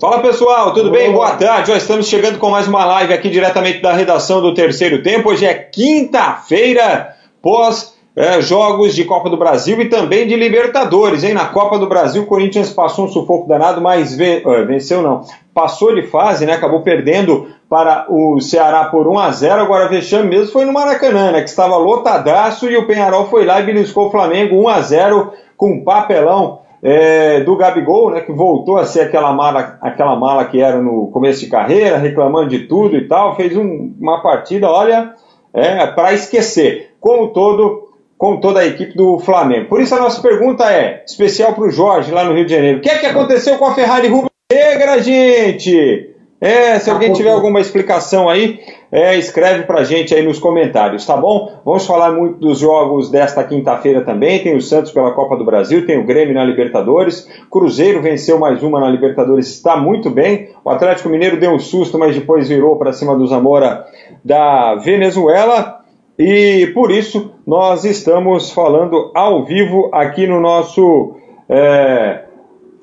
Fala pessoal, tudo bem? Boa tarde. Já estamos chegando com mais uma live aqui diretamente da redação do Terceiro Tempo. Hoje é quinta-feira, pós é, jogos de Copa do Brasil e também de Libertadores, hein? Na Copa do Brasil, o Corinthians passou um sufoco danado, mas ven venceu não. Passou de fase, né? Acabou perdendo para o Ceará por 1 a 0 Agora, vexame mesmo foi no Maracanã, né? Que estava lotadaço e o Penharol foi lá e beliscou o Flamengo 1 a 0 com papelão é, do Gabigol, né, que voltou a ser aquela mala, aquela mala que era no começo de carreira, reclamando de tudo e tal, fez um, uma partida, olha, é, para esquecer, como todo, com toda a equipe do Flamengo. Por isso a nossa pergunta é, especial para o Jorge, lá no Rio de Janeiro, o que é que aconteceu com a Ferrari rubro-negra, gente? É, se alguém tiver alguma explicação aí, é, escreve pra gente aí nos comentários, tá bom? Vamos falar muito dos jogos desta quinta-feira também. Tem o Santos pela Copa do Brasil, tem o Grêmio na Libertadores. Cruzeiro venceu mais uma na Libertadores, está muito bem. O Atlético Mineiro deu um susto, mas depois virou para cima do Zamora da Venezuela. E por isso nós estamos falando ao vivo aqui no nosso. É,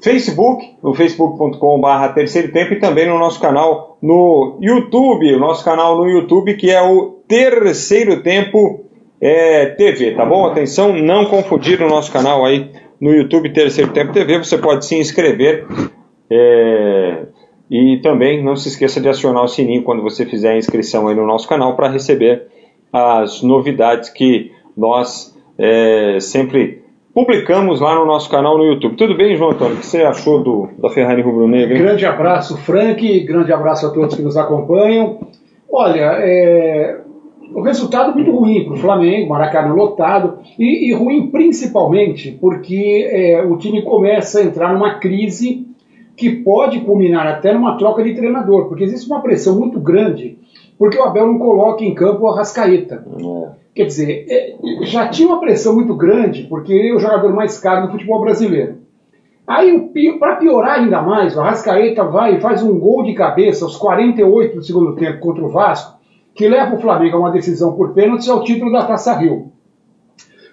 Facebook, no facebook.com.br terceiro tempo e também no nosso canal no YouTube, o nosso canal no YouTube que é o Terceiro Tempo é, TV, tá bom? Atenção, não confundir o nosso canal aí no YouTube Terceiro Tempo TV, você pode se inscrever é, e também não se esqueça de acionar o sininho quando você fizer a inscrição aí no nosso canal para receber as novidades que nós é, sempre publicamos lá no nosso canal no YouTube. Tudo bem, João Antônio? O que você achou do, da Ferrari Rubro Negra? Grande abraço, Frank. Grande abraço a todos que nos acompanham. Olha, é, o resultado muito ruim para o Flamengo, Maracanã lotado, e, e ruim principalmente porque é, o time começa a entrar numa crise que pode culminar até numa troca de treinador, porque existe uma pressão muito grande, porque o Abel não coloca em campo o Arrascaeta. É. Quer dizer, é, já tinha uma pressão muito grande, porque ele é o jogador mais caro do futebol brasileiro. Aí, para piorar ainda mais, o Arrascaeta vai e faz um gol de cabeça aos 48 do segundo tempo contra o Vasco, que leva o Flamengo a uma decisão por pênalti ao título da Taça Rio.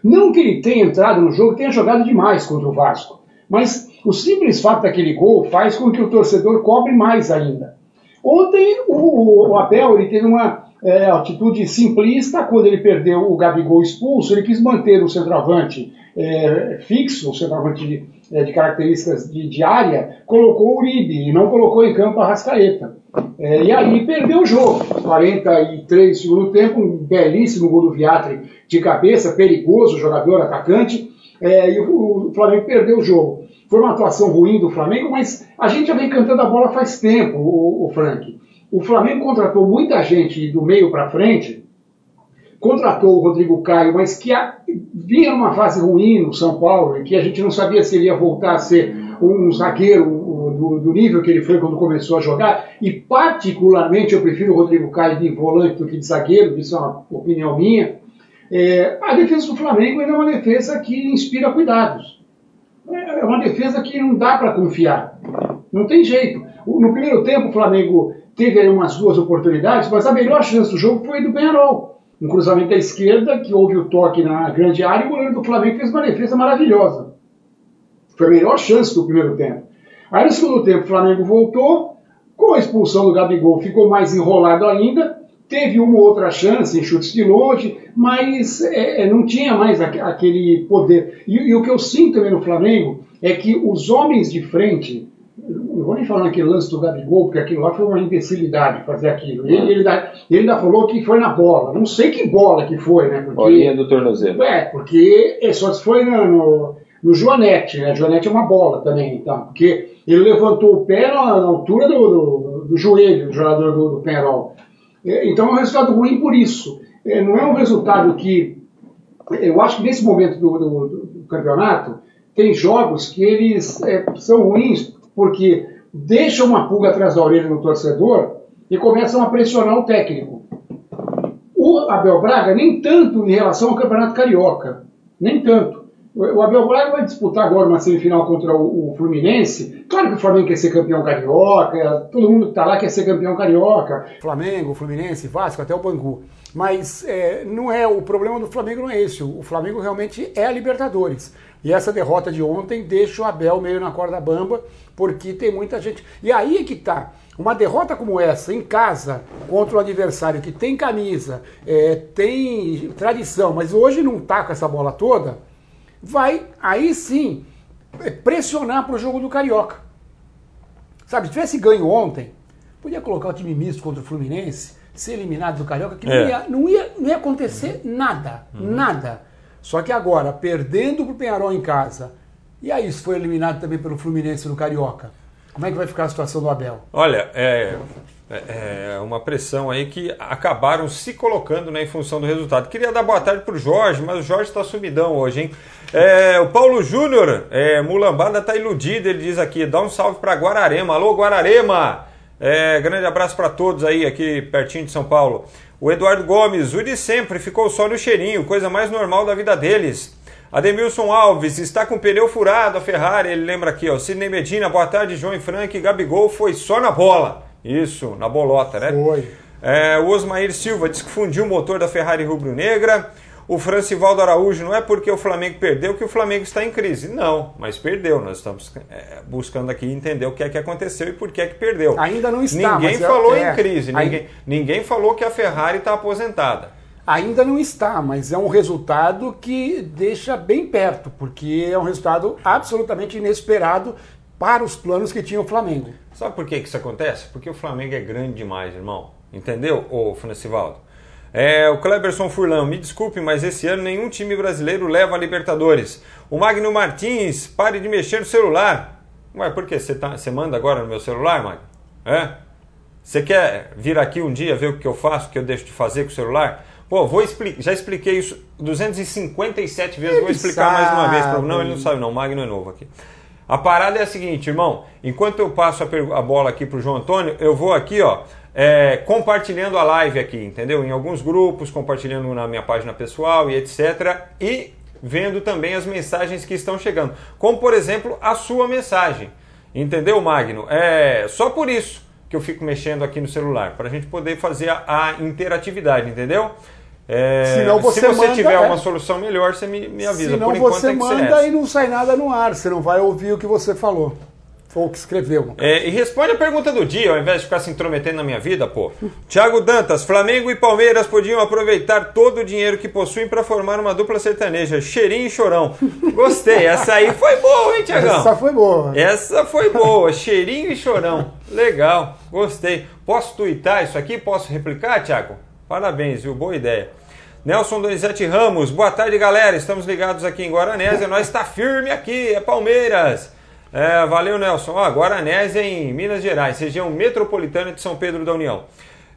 Não que ele tenha entrado no jogo, tenha jogado demais contra o Vasco, mas o simples fato daquele gol faz com que o torcedor cobre mais ainda. Ontem o, o Abel ele teve uma é, atitude simplista, quando ele perdeu o Gabigol expulso, ele quis manter o centroavante é, fixo, o centroavante de, é, de características de, de, área, colocou o Uribe e não colocou em campo a Rascaeta. É, e aí perdeu o jogo. 43 segundo tempo, um belíssimo gol do Viatri de cabeça, perigoso, jogador, atacante, é, e o, o Flamengo perdeu o jogo. Foi uma atuação ruim do Flamengo, mas a gente já vem cantando a bola faz tempo, o, o Frank. O Flamengo contratou muita gente do meio para frente, contratou o Rodrigo Caio, mas que a, vinha numa fase ruim no São Paulo, e que a gente não sabia se ele ia voltar a ser um zagueiro do, do, nível que ele foi quando começou a jogar, e particularmente eu prefiro o Rodrigo Caio de volante do que de zagueiro, isso é uma opinião minha. É, a defesa do Flamengo é uma defesa que inspira cuidados. É uma defesa que não dá para confiar. Não tem jeito. No primeiro tempo, o Flamengo teve aí umas duas oportunidades, mas a melhor chance do jogo foi do Penharol. Um cruzamento à esquerda, que houve o toque na grande área, e o goleiro do Flamengo fez uma defesa maravilhosa. Foi a melhor chance do primeiro tempo. Aí no segundo tempo o Flamengo voltou, com a expulsão do Gabigol ficou mais enrolado ainda, teve uma outra chance em chutes de longe, mas é, é não tinha mais aquele poder. E, e, o que eu sinto também no Flamengo é que os homens de frente, não vou nem falar naquele lance do Gabigol, porque aquilo lá foi uma imbecilidade fazer aquilo. Ele, ele, ainda, ele ainda falou que foi na bola. Não sei que bola que foi, né? Porque, Bolinha do tornozelo. É, porque é só se foi no, no, no Joanete, né? Joanete é uma bola também, então. Porque ele levantou o pé na, na altura do, do, do, joelho do jogador do, do Penarol. É, então é um resultado ruim por isso. É, não é um resultado que. Eu acho que nesse momento do, do, do campeonato, tem jogos que eles é, são ruins porque deixam uma pulga atrás da orelha no torcedor e começam a pressionar o técnico. O Abel Braga, nem tanto em relação ao Campeonato Carioca, nem tanto. O Abel Braga vai disputar agora uma semifinal contra o, Fluminense. Claro que o Flamengo quer ser campeão carioca, todo mundo que está lá quer ser campeão carioca. Flamengo, Fluminense, Vasco, até o Bangu. Mas é, não é o problema do Flamengo não é esse. O Flamengo realmente é a Libertadores. E essa derrota de ontem deixa o Abel meio na corda bamba, porque tem muita gente. E aí é que tá. Uma derrota como essa, em casa, contra o adversário que tem camisa, é, tem tradição, mas hoje não tá com essa bola toda, vai aí sim pressionar para o jogo do Carioca. Sabe, se tivesse ganho ontem, podia colocar o time misto contra o Fluminense, ser eliminado do Carioca, que é. não, ia, não, ia, não ia acontecer nada, uhum. nada. Só que agora, perdendo para o Penharol em casa, e aí se foi eliminado também pelo Fluminense no Carioca, como é que vai ficar a situação do Abel? Olha, é, é, é uma pressão aí que acabaram se colocando né, em função do resultado. Queria dar boa tarde para o Jorge, mas o Jorge está sumidão hoje, hein? É, o Paulo Júnior, é, Mulambada está iludido, ele diz aqui, dá um salve para Guararema. Alô, Guararema! É, grande abraço para todos aí, aqui pertinho de São Paulo. O Eduardo Gomes, o de sempre, ficou só no cheirinho, coisa mais normal da vida deles. Ademilson Alves, está com o pneu furado a Ferrari, ele lembra aqui, ó. Sidney Medina, boa tarde, João e Frank. Gabigol foi só na bola. Isso, na bolota, né? Foi. É, o Osmair Silva diz que fundiu o motor da Ferrari rubro-negra. O Francivaldo Araújo, não é porque o Flamengo perdeu que o Flamengo está em crise. Não, mas perdeu. Nós estamos é, buscando aqui entender o que é que aconteceu e por que é que perdeu. Ainda não está. Ninguém falou é, em crise. Ninguém, ninguém falou que a Ferrari está aposentada. Ainda não está, mas é um resultado que deixa bem perto, porque é um resultado absolutamente inesperado para os planos que tinha o Flamengo. Sabe por que isso acontece? Porque o Flamengo é grande demais, irmão. Entendeu, ô Francivaldo? É, o Kleberson Furlan, me desculpe, mas esse ano nenhum time brasileiro leva a Libertadores. O Magno Martins, pare de mexer no celular. Ué, por quê? Você tá, manda agora no meu celular, Magno? É? Você quer vir aqui um dia ver o que eu faço, o que eu deixo de fazer com o celular? Pô, vou explicar, já expliquei isso 257 vezes, ele vou explicar sabe. mais uma vez. Não, ele não sabe não, o Magno é novo aqui. A parada é a seguinte, irmão, enquanto eu passo a, a bola aqui pro João Antônio, eu vou aqui, ó, é, compartilhando a live aqui, entendeu? Em alguns grupos, compartilhando na minha página pessoal e etc. E vendo também as mensagens que estão chegando. Como, por exemplo, a sua mensagem. Entendeu, Magno? É só por isso que eu fico mexendo aqui no celular, para a gente poder fazer a, a interatividade, entendeu? É, você se você manda, tiver é. uma solução melhor, você me, me avisa. Senão por enquanto você manda e não sai nada no ar, você não vai ouvir o que você falou. Ou que escreveu. É, e responde a pergunta do dia, ao invés de ficar se intrometendo na minha vida, pô. Tiago Dantas, Flamengo e Palmeiras podiam aproveitar todo o dinheiro que possuem para formar uma dupla sertaneja, cheirinho e chorão. Gostei, essa aí foi boa, hein, Tiagão? Essa foi boa. Essa foi boa, cheirinho e chorão. Legal, gostei. Posso twittar isso aqui? Posso replicar, Tiago? Parabéns, viu? Boa ideia. Nelson Donizete Ramos, boa tarde, galera. Estamos ligados aqui em Guaranésia. Nós está firme aqui, é Palmeiras. É, valeu, Nelson. Ó, Guaranésia em Minas Gerais, região metropolitana de São Pedro da União.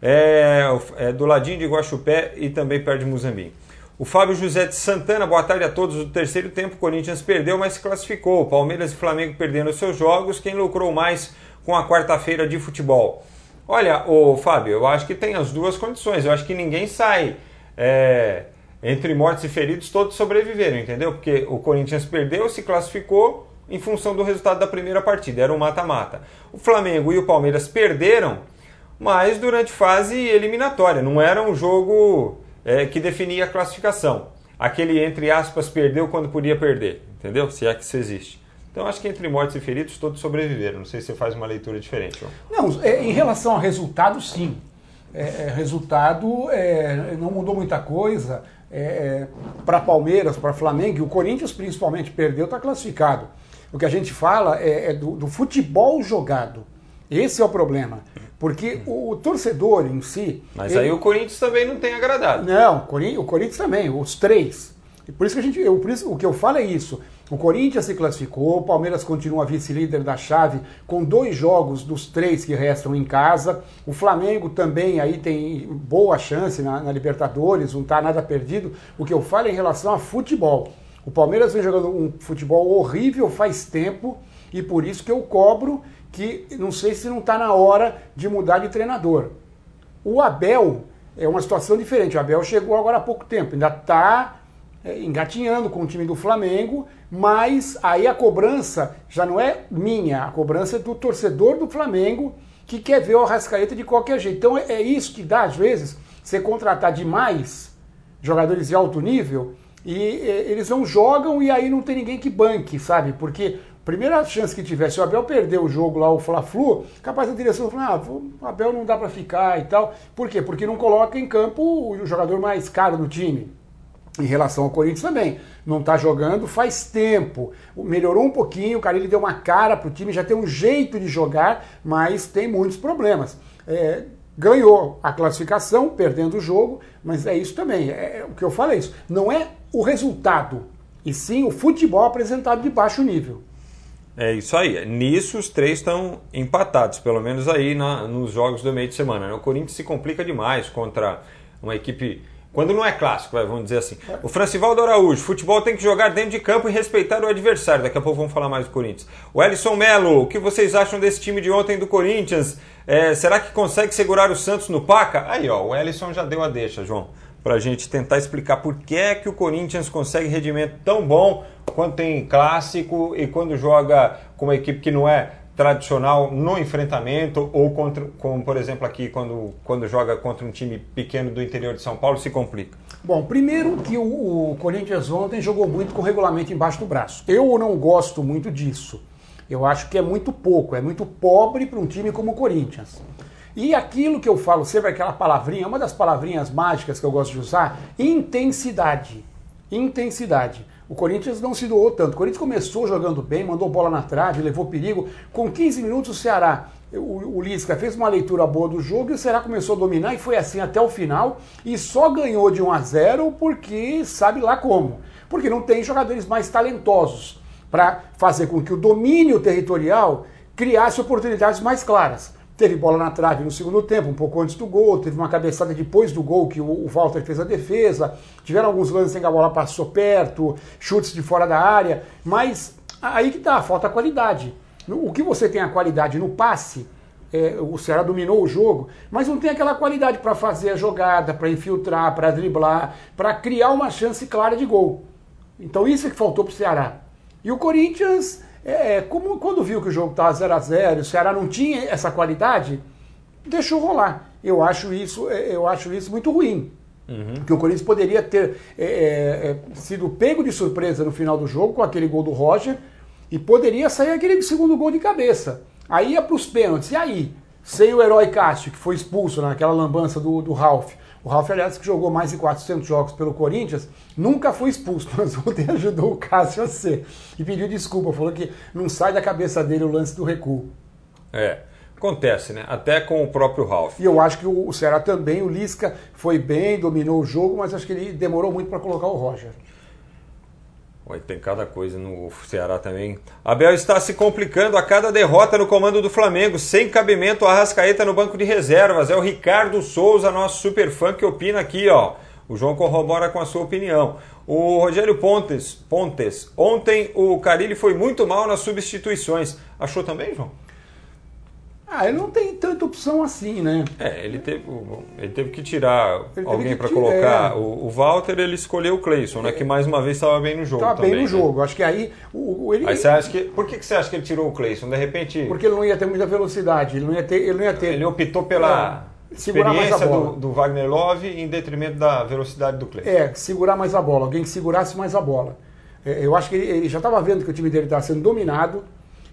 É, é, do ladinho de Guaxupé e também perto de Muzambique. O Fábio José de Santana, boa tarde a todos. No terceiro tempo, o Corinthians perdeu, mas se classificou. Palmeiras e Flamengo perdendo seus jogos. Quem lucrou mais com a quarta-feira de futebol? Olha, o Fábio, eu acho que tem as duas condições. Eu acho que ninguém sai é, entre mortos e feridos, todos sobreviveram, entendeu? Porque o Corinthians perdeu, se classificou em função do resultado da primeira partida, era um mata-mata. O Flamengo e o Palmeiras perderam, mas durante fase eliminatória, não era um jogo é, que definia a classificação. Aquele, entre aspas, perdeu quando podia perder, entendeu? Se é que isso existe. Então acho que entre mortos e feridos todos sobreviveram. Não sei se você faz uma leitura diferente. Não, é, em relação ao resultado, sim. É, é resultado é, não mudou muita coisa. É, é, para Palmeiras, para Flamengo, e o Corinthians principalmente perdeu, está classificado. O que a gente fala é, é do, do, futebol jogado. Esse é o problema. Porque o, o torcedor em si. Mas ele... aí o Corinthians também não tem agradado. Não, o Corinthians também, os três. E por isso que a gente. Eu, por isso, o que eu falo é isso. O Corinthians se classificou, o Palmeiras continua vice-líder da chave com dois jogos dos três que restam em casa. O Flamengo também aí tem boa chance na, na Libertadores, não está nada perdido. O que eu falo é em relação a futebol. O Palmeiras vem jogando um futebol horrível faz tempo e por isso que eu cobro que não sei se não está na hora de mudar de treinador. O Abel é uma situação diferente. O Abel chegou agora há pouco tempo, ainda está engatinhando com o time do Flamengo, mas aí a cobrança já não é minha, a cobrança é do torcedor do Flamengo que quer ver o Arrascaeta de qualquer jeito. Então é isso que dá, às vezes, você contratar demais jogadores de alto nível E, e eles não jogam e aí não tem ninguém que banque, sabe? Porque primeira chance que tivesse, o Abel perdeu o jogo lá, o Fla-Flu, capaz da direção falar, ah, o Abel não dá para ficar e tal. Por quê? Porque não coloca em campo o jogador mais caro do time. Em relação ao Corinthians também. Não está jogando faz tempo. Melhorou um pouquinho, o cara ele deu uma cara pro time, já tem um jeito de jogar, mas tem muitos problemas. É, ganhou a classificação, perdendo o jogo, mas é isso também. É, é o que eu falo é isso. Não é o resultado, e sim o futebol apresentado de baixo nível. É isso aí. Nisso os três estão empatados, pelo menos aí na, nos jogos do meio de semana. Né? O Corinthians se complica demais contra uma equipe. Quando não é clássico, vamos dizer assim. O Francivaldo Araújo, futebol tem que jogar dentro de campo e respeitar o adversário. Daqui a pouco vamos falar mais do Corinthians. O Ellison Melo, o que vocês acham desse time de ontem do Corinthians? É, será que consegue segurar o Santos no Paca? Aí, ó, o Ellison já deu a deixa, João para a gente tentar explicar por que é que o Corinthians consegue rendimento tão bom quando tem clássico e quando joga com uma equipe que não é tradicional no enfrentamento ou contra, como por exemplo aqui quando, quando joga contra um time pequeno do interior de São Paulo se complica. Bom, primeiro que o, o Corinthians ontem jogou muito com o regulamento embaixo do braço. Eu não gosto muito disso. Eu acho que é muito pouco, é muito pobre para um time como o Corinthians. E aquilo que eu falo sempre, aquela palavrinha, uma das palavrinhas mágicas que eu gosto de usar, intensidade. Intensidade. O Corinthians não se doou tanto. O Corinthians começou jogando bem, mandou bola na trave, levou perigo. Com 15 minutos o Ceará, o, o Lisca fez uma leitura boa do jogo e o Ceará começou a dominar e foi assim até o final. E só ganhou de 1 a 0 porque sabe lá como. Porque não tem jogadores mais talentosos para fazer com que o domínio territorial criasse oportunidades mais claras. Teve bola na trave no segundo tempo, um pouco antes do gol, teve uma cabeçada depois do gol que o, Walter fez a defesa, tiveram alguns lances em que a bola passou perto, chutes de fora da área, mas aí que tá, falta qualidade. O que você tem a qualidade no passe, é, o Ceará dominou o jogo, mas não tem aquela qualidade para fazer a jogada, para infiltrar, para driblar, para criar uma chance clara de gol. Então isso é que faltou para o Ceará. E o Corinthians é, como quando viu que o jogo estava 0 a 0 o Ceará não tinha essa qualidade, deixou rolar. Eu acho isso, é, eu acho isso muito ruim. Uhum. Que o Corinthians poderia ter é, é, é, sido pego de surpresa no final do jogo com aquele gol do Roger e poderia sair aquele segundo gol de cabeça. Aí ia para os pênaltis. E aí? Sem o herói Cássio, que foi expulso naquela lambança do, do Ralph. O Ralf, aliás, que jogou mais de 400 jogos pelo Corinthians, nunca foi expulso, mas ontem ajudou o Cássio a ser. E pediu desculpa, falou que não sai da cabeça dele o lance do recuo. É, acontece, né? Até com o próprio Ralf. E eu acho que o Ceará também, o Lisca foi bem, dominou o jogo, mas acho que ele demorou muito para colocar o Roger. Tem cada coisa no Ceará também. Abel está se complicando a cada derrota no comando do Flamengo, sem cabimento a Rascaeta no banco de reservas. É o Ricardo Souza, nosso super fã, que opina aqui, ó. O João corrobora com a sua opinião. O Rogério Pontes, Pontes, ontem o Carilli foi muito mal nas substituições. Achou também, João? Ah, ele não tem tanta opção assim, né? É, ele teve, ele teve que tirar teve alguém para colocar. É. O, o, Walter, ele escolheu o Cleison, né? Que mais uma vez estava bem no jogo. Estava bem no né? jogo. Acho que aí. O, ele... Aí você acha que. Por que, que você acha que ele tirou o Cleison? De repente. Porque ele não ia ter muita velocidade. Ele não ia ter. Ele, não ia ter... ele optou pela. É, experiência do, do, Wagner Love em detrimento da velocidade do Cleison. É, segurar mais a bola, alguém que segurasse mais a bola. É, eu acho que ele, ele já estava vendo que o time dele estava sendo dominado,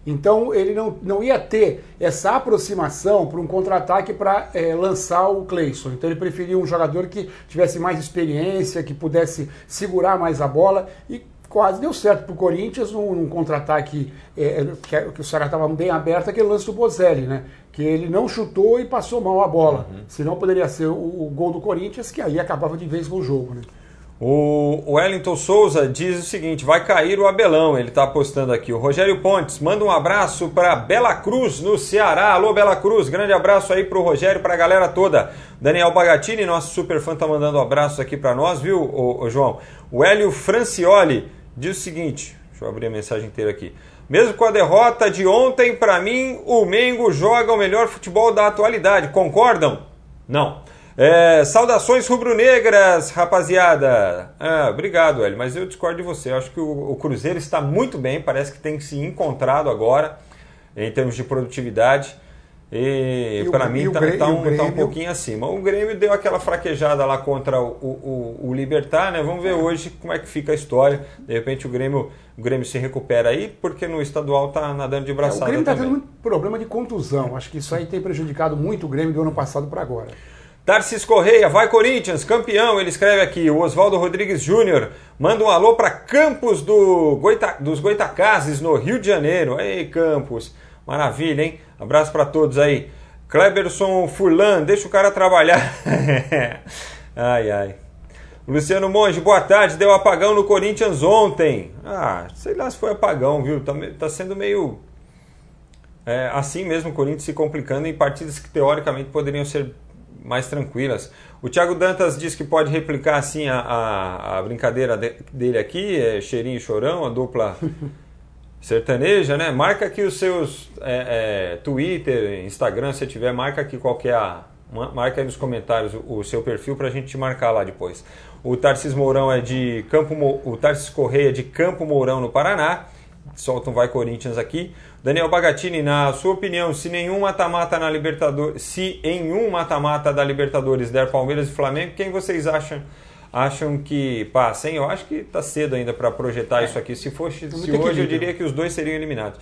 então ele não, não ia ter essa aproximação para um contra-ataque para é, lançar o Cleison. Então ele preferia um jogador que tivesse mais experiência, que pudesse segurar mais a bola e quase deu certo para o Corinthians num, num contra-ataque é, que, que, o Ceará estava bem aberto, aquele lance do Bozelli, né? Que ele não chutou e passou mal a bola. Uhum. Senão poderia ser o, o, gol do Corinthians, que aí acabava de vez com o jogo, né? O Wellington Souza diz o seguinte: vai cair o Abelão, ele está apostando aqui. O Rogério Pontes manda um abraço para Bela Cruz, no Ceará. Alô, Bela Cruz, grande abraço aí para o Rogério, para a galera toda. Daniel Bagatini, nosso super fã, tá mandando um abraço aqui para nós, viu, ô, ô, João? O Hélio Francioli diz o seguinte: deixa eu abrir a mensagem inteira aqui. Mesmo com a derrota de ontem, para mim, o Mengo joga o melhor futebol da atualidade. Concordam? Não. É, saudações rubro-negras, rapaziada. Ah, obrigado, Hélio, mas eu discordo de você. Eu acho que o, o, Cruzeiro está muito bem, parece que tem se encontrado agora em termos de produtividade. E, e para mim está tá um, tá um pouquinho acima. O Grêmio deu aquela fraquejada lá contra o, o, o, Libertar, né? Vamos ver hoje como é que fica a história. De repente o Grêmio, o Grêmio se recupera aí, porque no estadual tá nadando de braçada. É, o Grêmio está tendo muito problema de contusão. Acho que isso aí tem prejudicado muito o Grêmio do ano passado para agora. Tarcis Correia, vai Corinthians, campeão. Ele escreve aqui, o Oswaldo Rodrigues Júnior. Manda um alô para Campos do Goita, dos Goitacazes, no Rio de Janeiro. Ei, Campos, maravilha, hein? Abraço para todos aí. Kleberson Furlan, deixa o cara trabalhar. ai, ai. Luciano Monge, boa tarde. Deu apagão no Corinthians ontem. Ah, sei lá se foi apagão, viu? Tá, tá sendo meio. É, assim mesmo o Corinthians se complicando em partidas que teoricamente poderiam ser mais tranquilas. O Thiago Dantas diz que pode replicar assim a, a, a brincadeira de, dele aqui, é cheirinho e chorão, a dupla sertaneja, né? Marca aqui os seus é, é, Twitter, Instagram, se tiver, marca aqui qual é a. Marca aí nos comentários o, o seu perfil para a gente te marcar lá depois. O Tarcis Mourão é de Campo o Tarcis Correia é de Campo Mourão no Paraná. Solta um Vai Corinthians aqui. Daniel Bagatini, na sua opinião, se nenhum mata-mata na Libertadores, se em um mata-mata da Libertadores der Palmeiras e Flamengo, quem vocês acham acham que passa, hein? Eu acho que está cedo ainda para projetar é. isso aqui. Se fosse se hoje, eu diria que os dois seriam eliminados.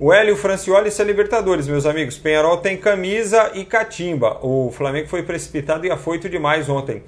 o Hélio Francioli é Libertadores, meus amigos. Penharol tem camisa e catimba. O Flamengo foi precipitado e afoito demais ontem.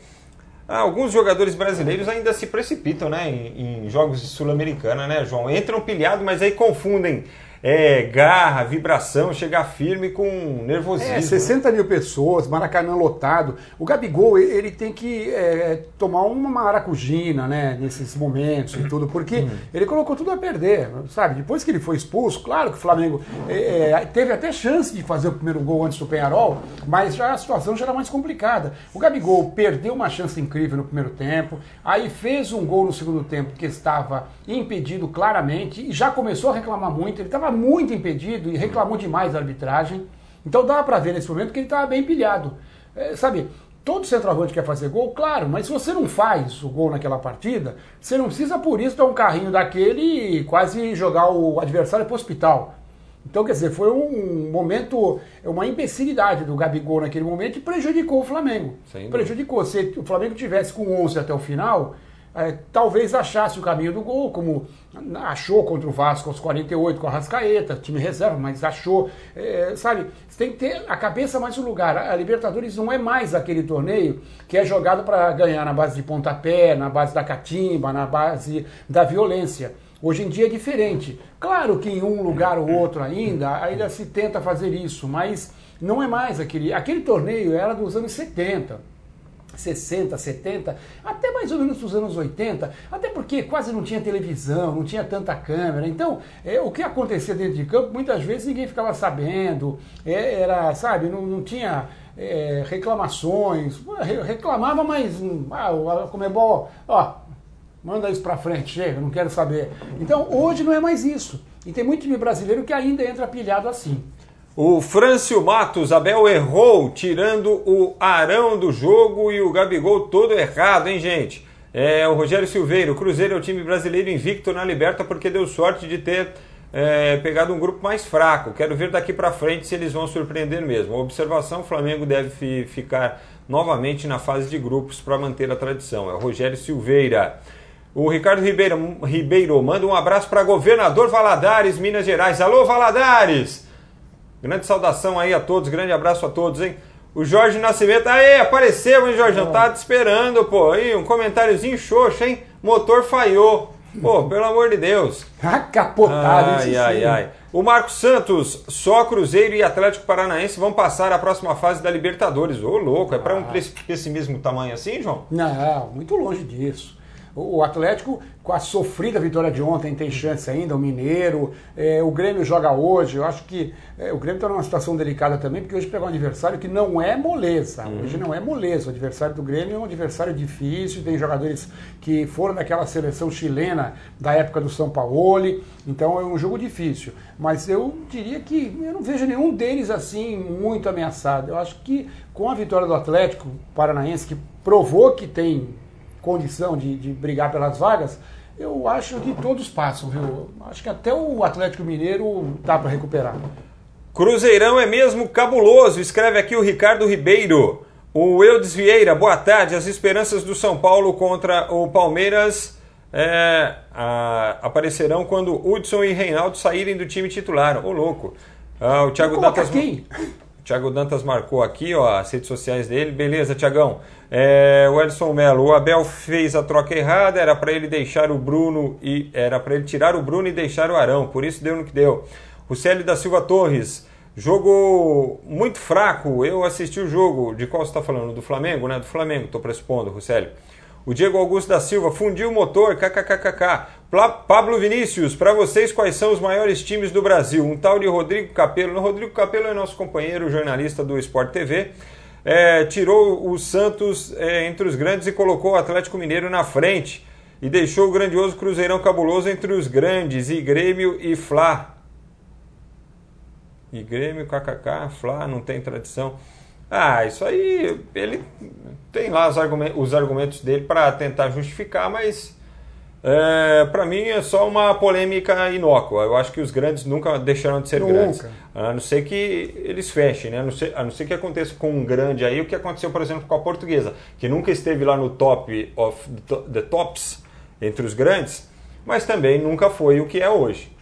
Ah, alguns jogadores brasileiros ainda se precipitam né, em, em jogos de Sul-Americana, né, João? Entram pilhado, mas aí confundem é, garra, vibração, chegar firme com nervosismo. É, 60 mil pessoas, Maracanã lotado. O Gabigol, ele tem que é, tomar uma maracujina, né, nesses momentos e tudo, porque hum. ele colocou tudo a perder, sabe? Depois que ele foi expulso, claro que o Flamengo é, é, teve até chance de fazer o primeiro gol antes do Penharol, mas já a situação já era mais complicada. O Gabigol perdeu uma chance incrível no primeiro tempo, aí fez um gol no segundo tempo que estava impedido claramente e já começou a reclamar muito, ele estava estava muito impedido e reclamou demais da arbitragem. Então dá para ver nesse momento que ele estava bem pilhado. É, sabe, todo centroavante quer fazer gol, claro, mas se você não faz o gol naquela partida, você não precisa por isso dar um carrinho daquele e quase jogar o adversário para o hospital. Então, quer dizer, foi um momento, uma imbecilidade do Gabigol naquele momento e prejudicou o Flamengo. Prejudicou. Se o Flamengo tivesse com 11 até o final, é, talvez achasse o caminho do gol, como achou contra o Vasco aos 48 com a Rascaeta, time reserva, mas achou, é, sabe? Você tem que ter a cabeça mais no lugar. A Libertadores não é mais aquele torneio que é jogado para ganhar na base de pontapé, na base da catimba, na base da violência. Hoje em dia é diferente. Claro que em um lugar ou outro ainda, ainda se tenta fazer isso, mas não é mais aquele. Aquele torneio era dos anos 70. 60, 70, até mais ou menos os anos 80, até porque quase não tinha televisão, não tinha tanta câmera. Então, é, o que acontecia dentro de campo, muitas vezes ninguém ficava sabendo, é, era, sabe, não, não tinha é, reclamações, reclamava, mas ah, o Comebol, ó, manda isso para frente, chega, não quero saber. Então, hoje não é mais isso. E tem muito time brasileiro que ainda entra pilhado assim. O Frâncio Matos, Abel errou, tirando o Arão do jogo e o Gabigol todo errado, hein, gente? É, o Rogério Silveira, o Cruzeiro é o time brasileiro invicto na Liberta porque deu sorte de ter é, pegado um grupo mais fraco. Quero ver daqui para frente se eles vão surpreender mesmo. Observação: o Flamengo deve ficar novamente na fase de grupos para manter a tradição. É o Rogério Silveira. O Ricardo Ribeiro, Ribeiro manda um abraço para governador Valadares, Minas Gerais. Alô, Valadares! Grande saudação aí a todos, grande abraço a todos, hein? O Jorge Nascimento, aí, apareceu, hein, Jorge? Eu tava te esperando, pô. Aí, um comentáriozinho xoxo, hein? Motor falhou. Pô, pelo amor de Deus. Tá capotado, ai, ai, ai, ai. O Marcos Santos, só Cruzeiro e Atlético Paranaense vão passar a próxima fase da Libertadores. Ô, louco, é para ah. um pessimismo tamanho assim, João? Não, muito longe disso. O Atlético, com a sofrida vitória de ontem, tem chance ainda, o Mineiro. É, o Grêmio joga hoje. Eu acho que é, o Grêmio está numa situação delicada também, porque hoje pegou um adversário que não é moleza. Uhum. Hoje não é moleza. O adversário do Grêmio é um adversário difícil. Tem jogadores que foram daquela seleção chilena da época do São Paulo. Então é um jogo difícil. Mas eu diria que eu não vejo nenhum deles assim muito ameaçado. Eu acho que com a vitória do Atlético Paranaense, que provou que tem condição de, de brigar pelas vagas, eu acho que todos passam, viu? Acho que até o Atlético Mineiro dá para recuperar. Cruzeirão é mesmo cabuloso, escreve aqui o Ricardo Ribeiro. O Eudes Vieira, boa tarde. As esperanças do São Paulo contra o Palmeiras é, a, aparecerão quando Hudson e Reinaldo saírem do time titular. Ô, louco. Ah, o Thiago Dantas. Quem? O Thiago Dantas marcou aqui ó, as redes sociais dele. Beleza, Tiagão. É, o Edson Melo, o Abel fez a troca errada, era para ele deixar o Bruno e era para ele tirar o Bruno e deixar o Arão, por isso deu no que deu. O Célio da Silva Torres, Jogo muito fraco. Eu assisti o jogo. De qual você está falando? Do Flamengo, né? Do Flamengo, estou pressupondo, Rosélio. O Diego Augusto da Silva fundiu o motor, kkkk. Pablo Vinícius, para vocês, quais são os maiores times do Brasil? Um tal de Rodrigo Capello. Rodrigo Capello é nosso companheiro, jornalista do Sport TV. É, tirou o Santos é, entre os grandes e colocou o Atlético Mineiro na frente. E deixou o grandioso Cruzeirão cabuloso entre os grandes, e Grêmio e Fla. E Grêmio, KKK, Flá, não tem tradição. Ah, isso aí, ele tem lá os argumentos, os argumentos dele para tentar justificar, mas é, para mim é só uma polêmica inócua. Eu acho que os grandes nunca deixaram de ser nunca. grandes. A não ser que eles fechem, né? A não, ser, a não ser que aconteça com um grande aí, o que aconteceu, por exemplo, com a portuguesa, que nunca esteve lá no top of the tops entre os grandes, mas também nunca foi o que é hoje.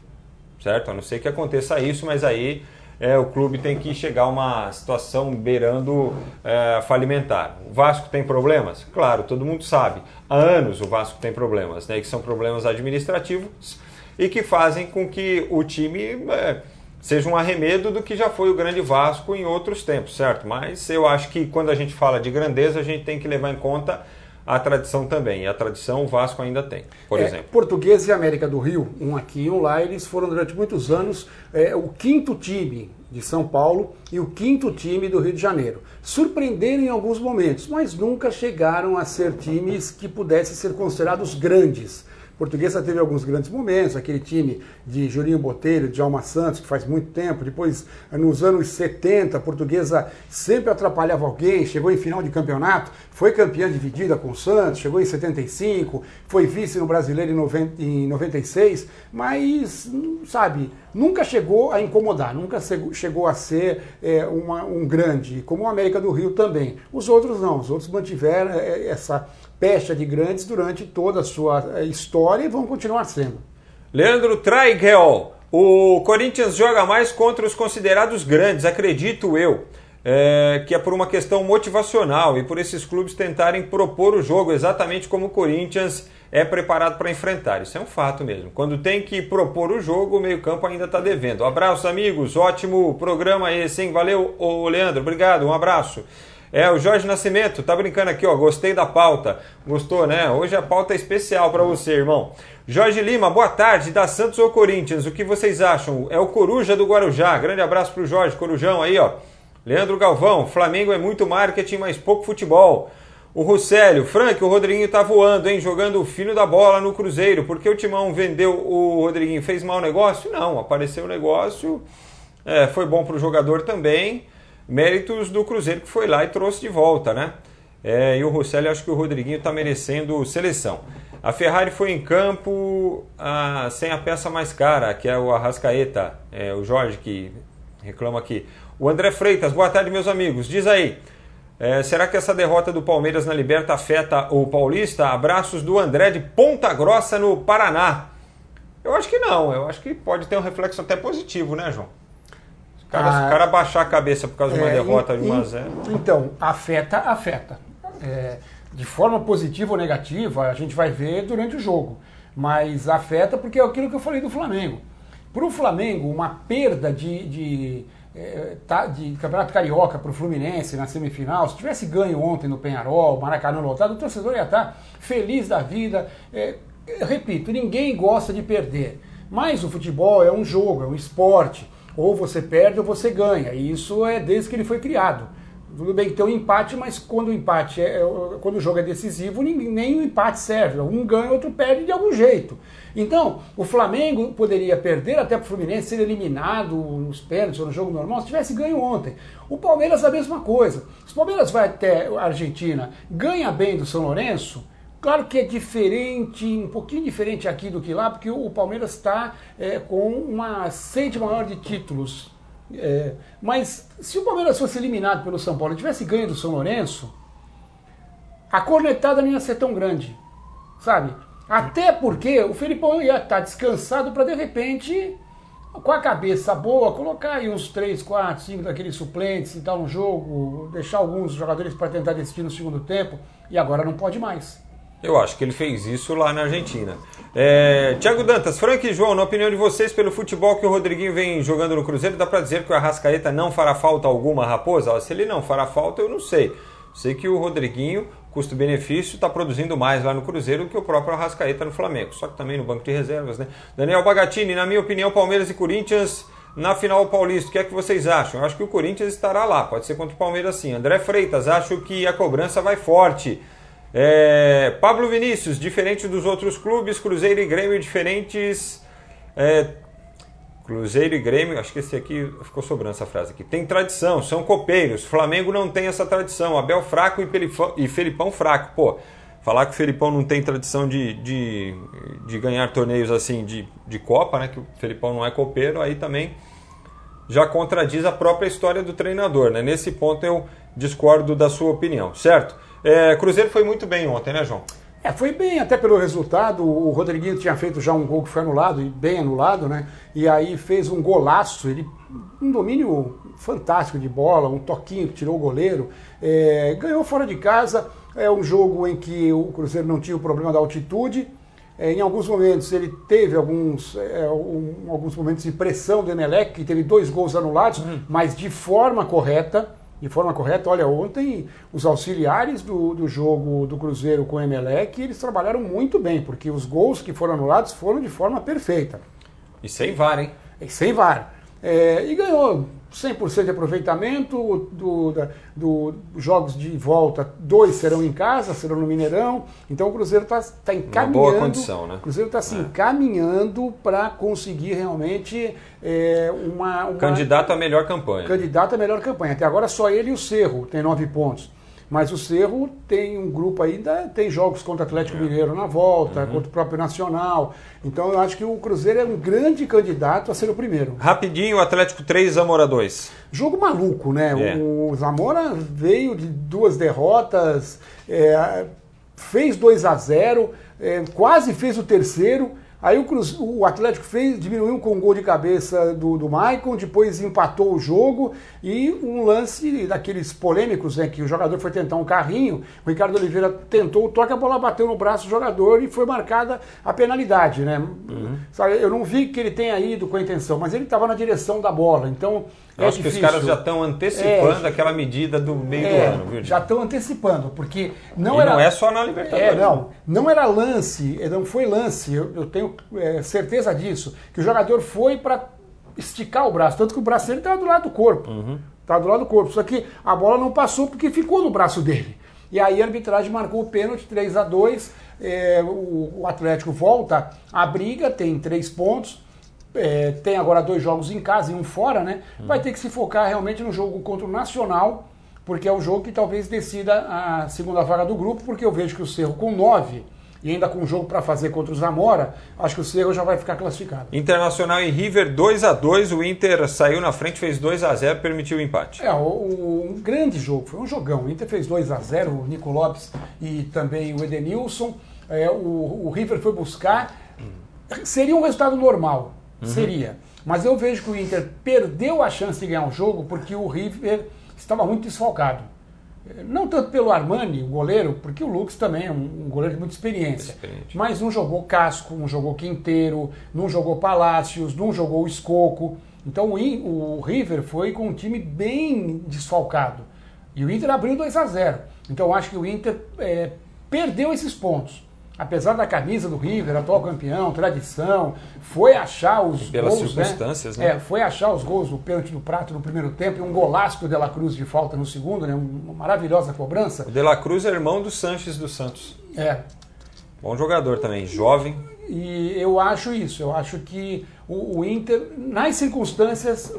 Certo? A não ser que aconteça isso, mas aí é, o clube tem que chegar a uma situação beirando é, falimentar. O Vasco tem problemas? Claro, todo mundo sabe. Há anos o Vasco tem problemas, né, que são problemas administrativos e que fazem com que o time é, seja um arremedo do que já foi o grande Vasco em outros tempos, certo? Mas eu acho que quando a gente fala de grandeza, a gente tem que levar em conta a tradição também. E a tradição o Vasco ainda tem, por é, exemplo. Português e América do Rio, um aqui e um lá, eles foram durante muitos anos é, o quinto time de São Paulo e o quinto time do Rio de Janeiro. Surpreenderam em alguns momentos, mas nunca chegaram a ser times que pudessem ser considerados grandes. Portuguesa teve alguns grandes momentos, aquele time de Jurinho Botelho, de Alma Santos, que faz muito tempo. Depois, nos anos 70, a Portuguesa sempre atrapalhava alguém, chegou em final de campeonato, foi campeã dividida com o Santos, chegou em 75, foi vice no Brasileiro em 96, mas, sabe, nunca chegou a incomodar, nunca chegou a ser é, uma, um grande, como o América do Rio também. Os outros não, os outros mantiveram é, essa pecha de grandes durante toda a sua eh, história e vão continuar sendo. Leandro Traigel, o Corinthians joga mais contra os considerados grandes, acredito eu. É, que é por uma questão motivacional e por esses clubes tentarem propor o jogo exatamente como o Corinthians é preparado para enfrentar. Isso é um fato mesmo. Quando tem que propor o jogo, o meio-campo ainda está devendo. Abraço, amigos. Ótimo programa esse, hein? Valeu, ô Leandro. Obrigado. Um abraço. É, o Jorge Nascimento, tá brincando aqui, ó. Gostei da pauta. Gostou, né? Hoje a pauta é especial para você, irmão. Jorge Lima, boa tarde. Da Santos ou Corinthians? O que vocês acham? É o Coruja do Guarujá. Grande abraço pro Jorge, Corujão aí, ó. Leandro Galvão, Flamengo é muito marketing, mas pouco futebol. O Rusélio, Frank, o Rodriguinho tá voando, hein? Jogando o filho da bola no Cruzeiro. Por que o Timão vendeu o Rodriguinho? Fez mau negócio? Não, apareceu o negócio. É, foi bom pro jogador também méritos do Cruzeiro que foi lá e trouxe de volta, né? É, e o Rosselli, acho que o Rodriguinho está merecendo seleção. A Ferrari foi em campo ah, sem a peça mais cara, que é o Arrascaeta, é, o Jorge que reclama aqui. O André Freitas, boa tarde, meus amigos. Diz aí, é, será que essa derrota do Palmeiras na Liberta afeta o Paulista? Abraços do André de Ponta Grossa, no Paraná. Eu acho que não, eu acho que pode ter um reflexo até positivo, né, João? Cara, se o cara baixar a cabeça por causa de uma é, derrota de 1 a 0 Então, afeta, afeta. É, de forma positiva ou negativa, a gente vai ver durante o jogo. Mas afeta porque é aquilo que eu falei do Flamengo. Para o Flamengo, uma perda de, de, é, tá, de Campeonato Carioca para o Fluminense na semifinal, se tivesse ganho ontem no Penharol, Maracanã lotado, o torcedor ia estar feliz da vida. É, repito, ninguém gosta de perder. Mas o futebol é um jogo, é um esporte ou você perde ou você ganha. E isso é desde que ele foi criado. Tudo bem que tem um empate, mas quando o empate é, é quando o jogo é decisivo, nem, nem o empate serve. Um ganha, outro perde de algum jeito. Então, o Flamengo poderia perder até para o Fluminense ser eliminado nos pênaltis ou no jogo normal se tivesse ganho ontem. O Palmeiras a mesma coisa. Se o Palmeiras vai até a Argentina, ganha bem do São Lourenço, Claro que é diferente, um pouquinho diferente aqui do que lá, porque o Palmeiras está é, com uma sede maior de títulos É, mas se o Palmeiras fosse eliminado pelo São Paulo e tivesse ganho do São Lourenço, a cornetada não ia ser tão grande, sabe? Até porque o Felipão ia estar descansado para de repente, com a cabeça boa, colocar aí uns 3, 4, 5 daqueles suplentes e tal no jogo, deixar alguns jogadores para tentar decidir no segundo tempo, e agora não pode mais. Eu acho que ele fez isso lá na Argentina. É, Tiago Dantas, Frank e João, na opinião de vocês, pelo futebol que o Rodriguinho vem jogando no Cruzeiro, dá para dizer que o Arrascaeta não fará falta alguma, Raposa? Se ele não fará falta, eu não sei. Sei que o Rodriguinho, custo-benefício, está produzindo mais lá no Cruzeiro do que o próprio Arrascaeta no Flamengo. Só que também no banco de reservas, né? Daniel Bagatini, na minha opinião, Palmeiras e Corinthians na final paulista. O que é que vocês acham? Eu acho que o Corinthians estará lá. Pode ser contra o Palmeiras sim. André Freitas, acho que a cobrança vai forte. É, Pablo Vinícius, diferente dos outros clubes, Cruzeiro e Grêmio diferentes. É, Cruzeiro e Grêmio, acho que esse aqui ficou sobrando essa frase aqui. Tem tradição, são copeiros. Flamengo não tem essa tradição. Abel fraco e, Pelifão, e Felipão fraco. Pô, falar que o Felipão não tem tradição de, de, de ganhar torneios assim de, de Copa, né? Que o Felipão não é copeiro, aí também já contradiz a própria história do treinador, né? Nesse ponto eu discordo da sua opinião, certo? É, Cruzeiro foi muito bem ontem, né, João? É, foi bem até pelo resultado. O Rodriguinho tinha feito já um gol que foi anulado, e bem anulado, né? E aí fez um golaço, ele um domínio fantástico de bola, um toquinho que tirou o goleiro. É, ganhou fora de casa. É um jogo em que o Cruzeiro não tinha o problema da altitude. É, em alguns momentos ele teve alguns, é, um, alguns momentos de pressão do Emelec, que teve dois gols anulados, uhum. mas de forma correta de forma correta. Olha, ontem os auxiliares do, do jogo do Cruzeiro com o Emelec, eles trabalharam muito bem, porque os gols que foram anulados foram de forma perfeita. E sem VAR, hein? E sem VAR. É, e ganhou 100% de aproveitamento dos do, do, jogos de volta. Dois serão em casa, serão no Mineirão. Então o Cruzeiro está tá encaminhando. Uma boa condição, né? O Cruzeiro está se é. encaminhando para conseguir realmente é, uma, uma. Candidato à melhor campanha. Candidato à melhor campanha. Até agora só ele e o Cerro tem nove pontos. Mas o Cerro tem um grupo ainda, tem jogos contra o Atlético é. Mineiro na volta, uhum. contra o próprio Nacional. Então eu acho que o Cruzeiro é um grande candidato a ser o primeiro. Rapidinho, Atlético 3, Zamora 2. Jogo maluco, né? É. O Zamora veio de duas derrotas, é, fez 2 a 0 é, quase fez o terceiro Aí o, Cruz, o Atlético fez, diminuiu com um gol de cabeça do, do Maicon, depois empatou o jogo e um lance daqueles polêmicos, né, que o jogador foi tentar um carrinho, o Ricardo Oliveira tentou o toque, a bola bateu no braço do jogador e foi marcada a penalidade. Né? Uhum. Sabe, eu não vi que ele tenha ido com a intenção, mas ele estava na direção da bola, então eu é acho difícil. que os caras já estão antecipando é, aquela medida do meio é, do ano, viu? Já estão antecipando, porque não e era. Não é só na Libertadores. É, não. Não era lance, não foi lance, eu, eu tenho é, certeza disso, que o jogador foi para esticar o braço, tanto que o braço dele estava do lado do corpo. Uhum. Estava do lado do corpo. Só que a bola não passou porque ficou no braço dele. E aí a arbitragem marcou o pênalti 3 a 2 é, o, o Atlético volta à briga, tem três pontos é, tem agora dois jogos em casa e um fora, né? Vai ter que se focar realmente no jogo contra o Nacional, porque é o jogo que talvez decida a segunda vaga do grupo, porque eu vejo que o Cerro com nove e ainda com um jogo para fazer contra o Zamora, acho que o Cerro já vai ficar classificado. Internacional e River 2 a 2 o Inter saiu na frente, fez 2 a 0 permitiu o empate. É, o, um grande jogo, foi um jogão. O Inter fez 2 a 0 o Nico Lopes e também o Edenilson. É, o, o River foi buscar. Seria um resultado normal, Uhum. Seria. Mas eu vejo que o Inter perdeu a chance de ganhar o jogo porque o River estava muito desfalcado. Não tanto pelo Armani, o goleiro, porque o Lux também é um, goleiro de muita experiência. Experiente. Mas não jogou Casco, não jogou Quinteiro, não jogou Palácios, não jogou Escoco. Então o, o River foi com um time bem desfalcado. E o Inter abriu 2 a 0 Então eu acho que o Inter é, perdeu esses pontos apesar da camisa do River, atual campeão, tradição, foi achar os e pelas gols, né? circunstâncias, né? né? É, foi achar os gols do pênalti do Prato no primeiro tempo e um golaço do De La Cruz de falta no segundo, né? Uma maravilhosa cobrança. O De La Cruz é irmão do Sanches dos Santos. É. Bom jogador também, jovem. E eu acho isso, eu acho que o, o Inter, nas circunstâncias,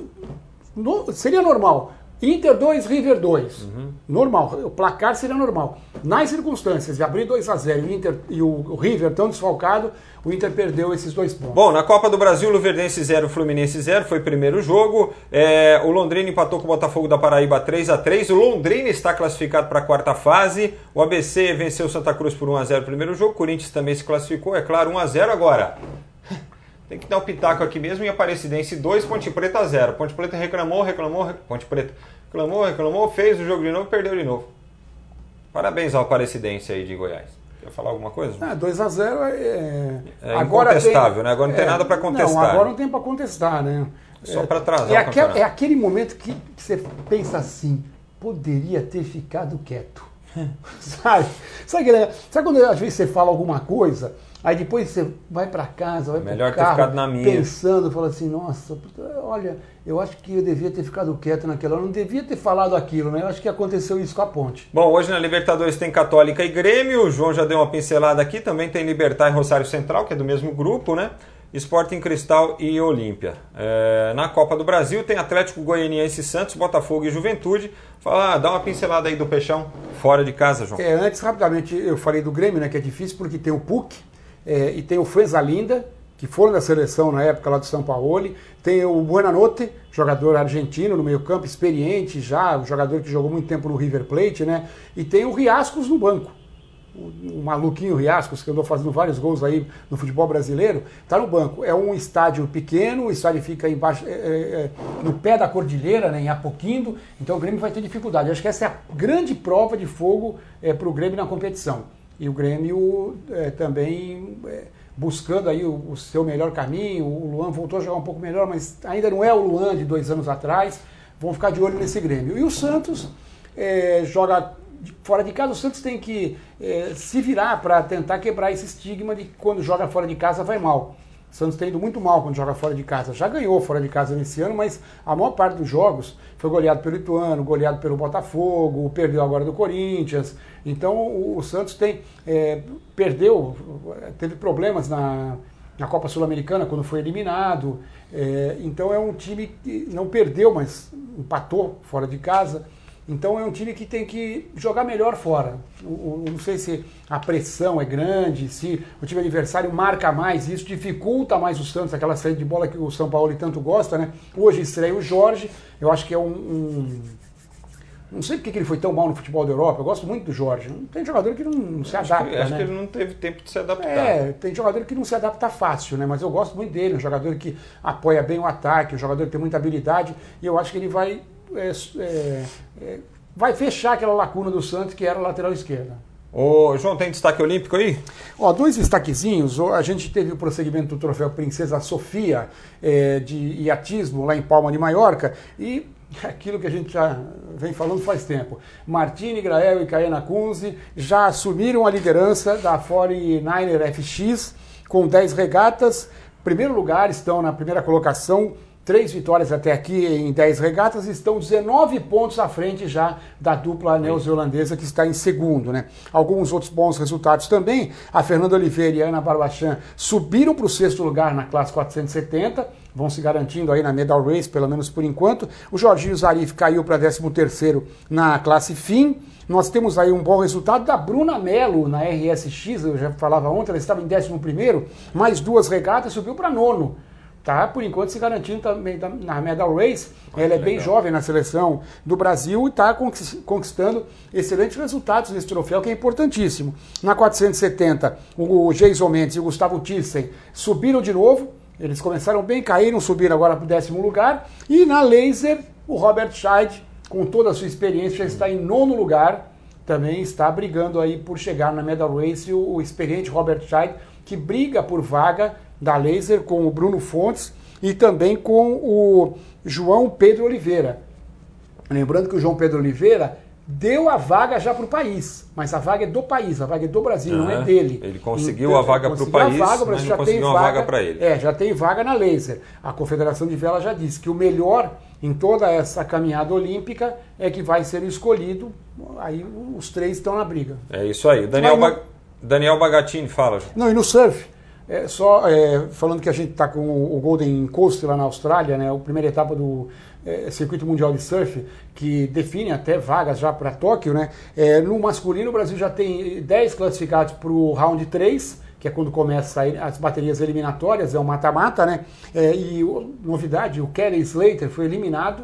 no, seria normal Inter 2, River 2. Uhum. Normal, o placar seria normal. Nas circunstâncias de abrir 2 a 0 e o, Inter, e o River tão desfalcado, o Inter perdeu esses dois pontos. Bom, na Copa do Brasil, Luverdense 0, Fluminense 0, foi o primeiro jogo. É, o Londrina empatou com o Botafogo da Paraíba 3 a 3 O Londrina está classificado para a quarta fase. O ABC venceu o Santa Cruz por 1 a 0 no primeiro jogo. O Corinthians também se classificou, é claro, 1 a 0 agora. Tem que dar o um pitaco aqui mesmo em Aparecidense 2, Ponte Preta 0. Ponte Preta reclamou, reclamou, Ponte Preta reclamou, reclamou, fez o jogo de novo e perdeu de novo. Parabéns ao Aparecidense aí de Goiás. Quer falar alguma coisa? Ah, 2 a 0 é, é agora incontestável, tem, né? Agora não tem é, nada para contestar. Não, agora não tem para contestar, né? Só para atrasar é, aquel, é aquele momento que, você pensa assim, poderia ter ficado quieto. sabe? Sabe, sabe quando às vezes você fala alguma coisa Aí depois você vai para casa, vai Melhor pro carro, ter ficado na minha. pensando, fala assim, nossa, olha, eu acho que eu devia ter ficado quieto naquela hora, não devia ter falado aquilo, né? Eu acho que aconteceu isso com a ponte. Bom, hoje na Libertadores tem Católica e Grêmio, o João já deu uma pincelada aqui, também tem Libertar e Rosário Central, que é do mesmo grupo, né? Sporting Cristal e Olímpia. É, na Copa do Brasil tem Atlético Goianiense Santos, Botafogo e Juventude. Fala, ah, dá uma pincelada aí do Peixão fora de casa, João. É, antes, rapidamente, eu falei do Grêmio, né? Que é difícil porque tem o PUC, é, e tem o Linda, que foram da seleção na época lá do São Paulo. Tem o Buenanote, jogador argentino no meio campo, experiente já, um jogador que jogou muito tempo no River Plate, né? E tem o Riascos no banco. O, o maluquinho Riascos, que andou fazendo vários gols aí no futebol brasileiro, está no banco. É um estádio pequeno, o estádio fica embaixo, é, é, é, no pé da cordilheira, né, em Apoquindo, então o Grêmio vai ter dificuldade. Acho que essa é a grande prova de fogo é, para o Grêmio na competição e o Grêmio é, também é, buscando aí o, o, seu melhor caminho. O Luan voltou a jogar um pouco melhor, mas ainda não é o Luan de dois anos atrás. Vão ficar de olho nesse Grêmio. E o Santos é, joga fora de casa. O Santos tem que é, se virar para tentar quebrar esse estigma de que quando joga fora de casa vai mal. O Santos tem ido muito mal quando joga fora de casa. Já ganhou fora de casa nesse ano, mas a maior parte dos jogos foi goleado pelo Ituano, goleado pelo Botafogo, perdeu agora do Corinthians. Então o, o Santos tem é, perdeu, teve problemas na, na Copa Sul-Americana quando foi eliminado. É, então é um time que não perdeu, mas empatou fora de casa. Então é um time que tem que jogar melhor fora. não sei se a pressão é grande, se o time adversário marca mais, isso dificulta mais o Santos, aquela saída de bola que o São Paulo tanto gosta, né? Hoje estreia o Jorge, eu acho que é um, um não sei porque que ele foi tão mal no futebol da Europa. Eu gosto muito do Jorge. Não tem jogador que não, não se adapta. Acho, que, acho né? que ele não teve tempo de se adaptar. É, tem jogador que não se adapta fácil, né? Mas eu gosto muito dele. Um jogador que apoia bem o ataque, um jogador que tem muita habilidade. E eu acho que ele vai é, é, é, vai fechar aquela lacuna do Santos que era a lateral esquerda. Ô, João, tem destaque olímpico aí? Ó, dois destaquezinhos. A gente teve o prosseguimento do troféu Princesa Sofia é, de iatismo lá em Palma de Maiorca e aquilo que a gente já vem falando faz tempo. Martini, Grael e Caiana Kunze já assumiram a liderança da 49er FX com 10 regatas. Primeiro lugar, estão na primeira colocação três vitórias até aqui em 10 regatas, estão 19 pontos à frente já da dupla neozelandesa que está em segundo. Né? Alguns outros bons resultados também. A Fernanda Oliveira e a Ana Barbachan subiram para o sexto lugar na classe 470, vão se garantindo aí na medal race, pelo menos por enquanto. O Jorginho Zarif caiu para 13 terceiro na classe fim. Nós temos aí um bom resultado da Bruna Mello na RSX, eu já falava ontem, ela estava em 11 primeiro, mais duas regatas, subiu para nono tá por enquanto se garantindo também na medal race. Ela é bem jovem na seleção do Brasil e está conquistando excelentes resultados nesse troféu que é importantíssimo. Na 470, o Jason Mendes e o Gustavo Thyssen subiram de novo. Eles começaram bem, caíram, subiram agora para o décimo lugar. E na laser, o Robert Scheid, com toda a sua experiência, já está em nono lugar. Também está brigando aí por chegar na medal race o, o experiente Robert Scheid, que briga por vaga da Laser com o Bruno Fontes e também com o João Pedro Oliveira. Lembrando que o João Pedro Oliveira deu a vaga já para o país, mas a vaga é do país, a vaga é do Brasil, uhum. não é dele. Ele conseguiu então, a vaga para o país, vaga, mas já tem vaga, vaga para ele. É, já tem vaga na laser. A Confederação de Vela já disse que o melhor em toda essa caminhada olímpica é que vai ser escolhido, aí os três estão na briga. É isso aí. Daniel, ba... Daniel Bagatini fala. Não, e no surf? É, só é, falando que a gente está com o Golden Coast lá na Austrália, né, a primeira etapa do é, circuito mundial de surf, que define até vagas já para Tóquio, né? É, no masculino, o Brasil já tem 10 classificados para o round 3, que é quando começa as baterias eliminatórias, é o mata-mata, né? É, e novidade, o Kelly Slater foi eliminado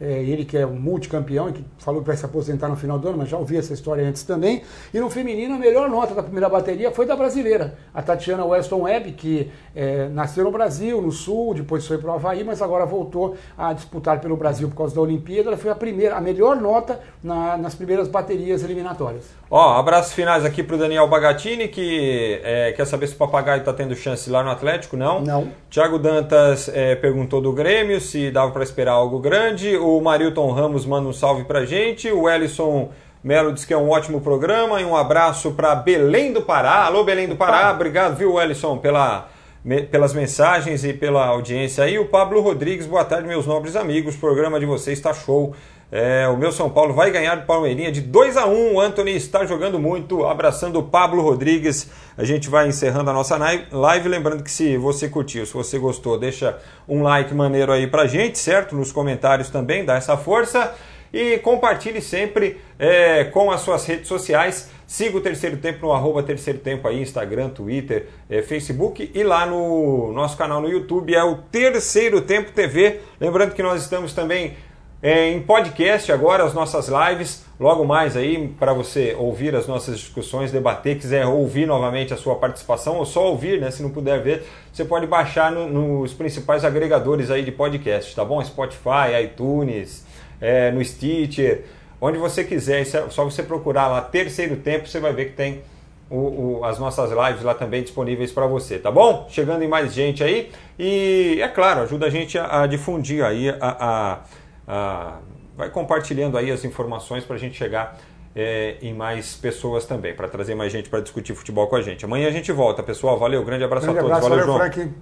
é, ele que é um multicampeão e que falou que vai se aposentar no final do ano, mas já ouvi essa história antes também. E no feminino, a melhor nota da primeira bateria foi da brasileira, a Tatiana Weston Webb, que é, nasceu no Brasil, no Sul, depois foi para o Havaí, mas agora voltou a disputar pelo Brasil por causa da Olimpíada. Ela foi a primeira, a melhor nota na, nas primeiras baterias eliminatórias. Ó, abraços finais aqui para o Daniel Bagatini, que é, quer saber se o Papagaio está tendo chance lá no Atlético. Não. Não. Tiago Dantas é, perguntou do Grêmio se dava para esperar algo grande. O Marilton Ramos manda um salve pra gente. O Ellison Melo diz que é um ótimo programa. E um abraço para Belém do Pará. Alô, Belém do Pará. Obrigado, viu, Ellison, pela, me, pelas mensagens e pela audiência aí. O Pablo Rodrigues, boa tarde, meus nobres amigos. O programa de vocês está show. É, o meu São Paulo vai ganhar do Palmeirinha de 2 a 1 O Anthony está jogando muito, abraçando o Pablo Rodrigues. A gente vai encerrando a nossa live. Lembrando que se você curtiu, se você gostou, deixa um like maneiro aí pra gente, certo? Nos comentários também, dá essa força. E compartilhe sempre é, com as suas redes sociais. Siga o Terceiro Tempo no arroba Terceiro Tempo aí, Instagram, Twitter, é, Facebook e lá no nosso canal no YouTube é o Terceiro Tempo TV. Lembrando que nós estamos também em podcast agora as nossas lives, logo mais aí para você ouvir as nossas discussões, debater, quiser ouvir novamente a sua participação ou só ouvir, né? Se não puder ver, você pode baixar no, nos principais agregadores aí de podcast, tá bom? Spotify, iTunes, é, no Stitcher, onde você quiser, é só você procurar lá Terceiro Tempo, você vai ver que tem o, o, as nossas lives lá também disponíveis para você, tá bom? Chegando em mais gente aí e é claro, ajuda a gente a, a difundir aí a, a ah, vai compartilhando aí as informações para a gente chegar é, em mais pessoas também, para trazer mais gente para discutir futebol com a gente. Amanhã a gente volta, pessoal. Valeu, grande abraço grande a todos. Abraço, valeu, valeu João. Frank.